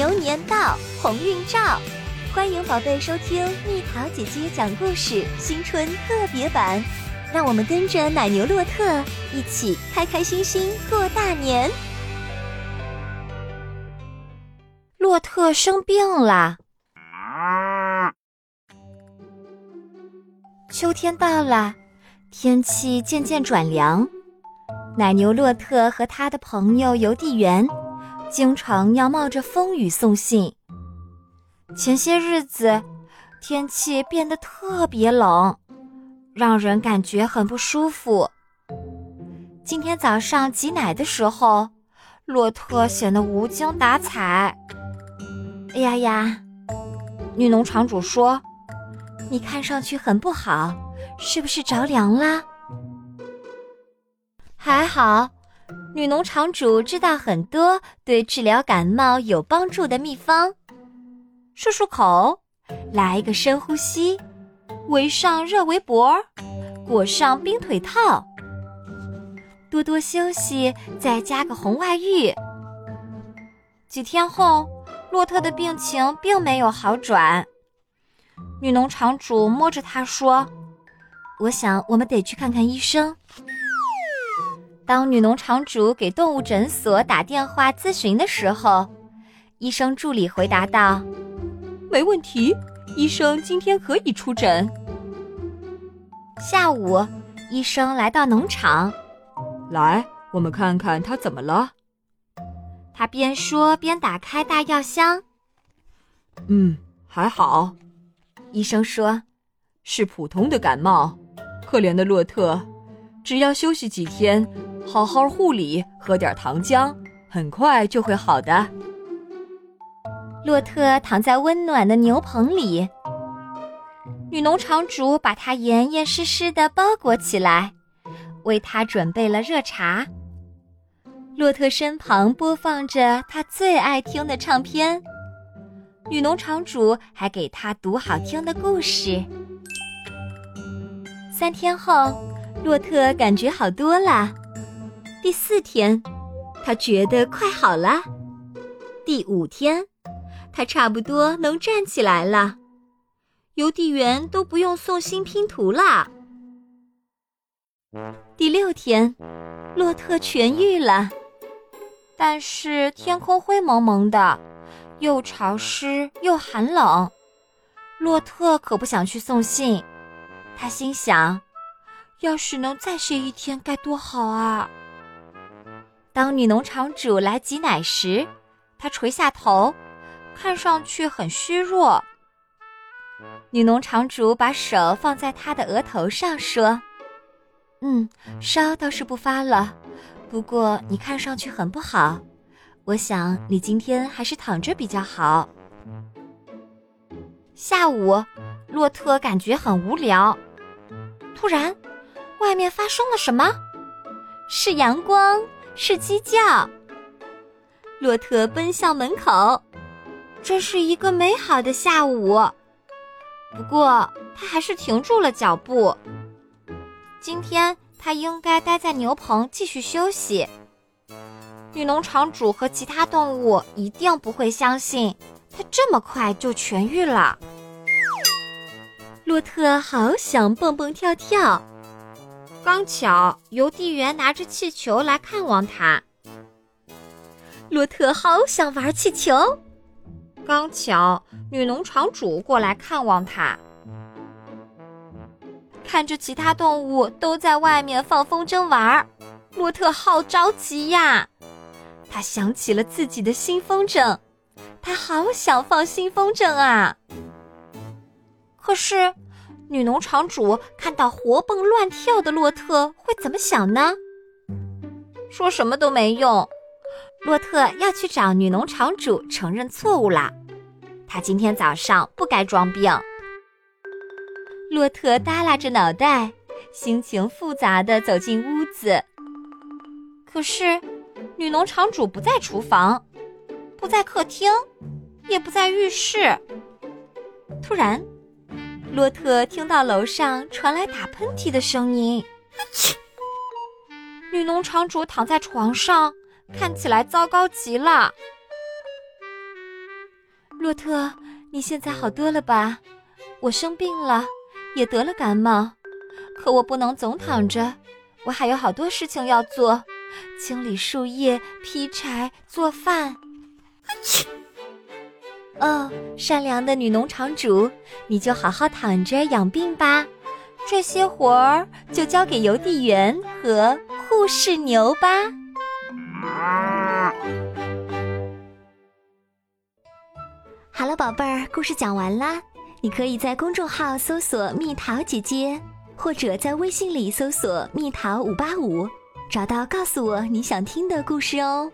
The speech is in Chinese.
牛年到，鸿运照。欢迎宝贝收听蜜桃姐姐讲故事新春特别版，让我们跟着奶牛洛特一起开开心心过大年。洛特生病了。秋天到了，天气渐渐转凉。奶牛洛特和他的朋友邮递员，经常要冒着风雨送信。前些日子，天气变得特别冷，让人感觉很不舒服。今天早上挤奶的时候，洛特显得无精打采。哎呀呀！女农场主说：“你看上去很不好，是不是着凉啦？”还好，女农场主知道很多对治疗感冒有帮助的秘方。漱漱口，来一个深呼吸，围上热围脖，裹上冰腿套，多多休息，再加个红外浴。几天后，洛特的病情并没有好转。女农场主摸着他说：“我想我们得去看看医生。”当女农场主给动物诊所打电话咨询的时候，医生助理回答道：“没问题，医生今天可以出诊。”下午，医生来到农场，来，我们看看他怎么了。他边说边打开大药箱。嗯，还好，医生说，是普通的感冒。可怜的洛特，只要休息几天。好好护理，喝点糖浆，很快就会好的。洛特躺在温暖的牛棚里，女农场主把它严严实实的包裹起来，为他准备了热茶。洛特身旁播放着他最爱听的唱片，女农场主还给他读好听的故事。三天后，洛特感觉好多了。第四天，他觉得快好了。第五天，他差不多能站起来了。邮递员都不用送新拼图了。第六天，洛特痊愈了，但是天空灰蒙蒙的，又潮湿又寒冷。洛特可不想去送信，他心想：要是能再睡一天，该多好啊！当女农场主来挤奶时，她垂下头，看上去很虚弱。女农场主把手放在她的额头上，说：“嗯，烧倒是不发了，不过你看上去很不好。我想你今天还是躺着比较好。”下午，洛特感觉很无聊。突然，外面发生了什么？是阳光。是鸡叫。洛特奔向门口，这是一个美好的下午。不过他还是停住了脚步。今天他应该待在牛棚继续休息。女农场主和其他动物一定不会相信他这么快就痊愈了。洛特好想蹦蹦跳跳。刚巧邮递员拿着气球来看望他，洛特好想玩气球。刚巧女农场主过来看望他，看着其他动物都在外面放风筝玩，洛特好着急呀。他想起了自己的新风筝，他好想放新风筝啊。可是。女农场主看到活蹦乱跳的洛特会怎么想呢？说什么都没用，洛特要去找女农场主承认错误啦。他今天早上不该装病。洛特耷拉着脑袋，心情复杂的走进屋子。可是，女农场主不在厨房，不在客厅，也不在浴室。突然。洛特听到楼上传来打喷嚏的声音。女农场主躺在床上，看起来糟糕极了。洛特，你现在好多了吧？我生病了，也得了感冒，可我不能总躺着，我还有好多事情要做，清理树叶、劈柴、做饭。哦，善良的女农场主，你就好好躺着养病吧，这些活儿就交给邮递员和护士牛吧。好了，宝贝儿，故事讲完啦。你可以在公众号搜索“蜜桃姐姐”，或者在微信里搜索“蜜桃五八五”，找到告诉我你想听的故事哦。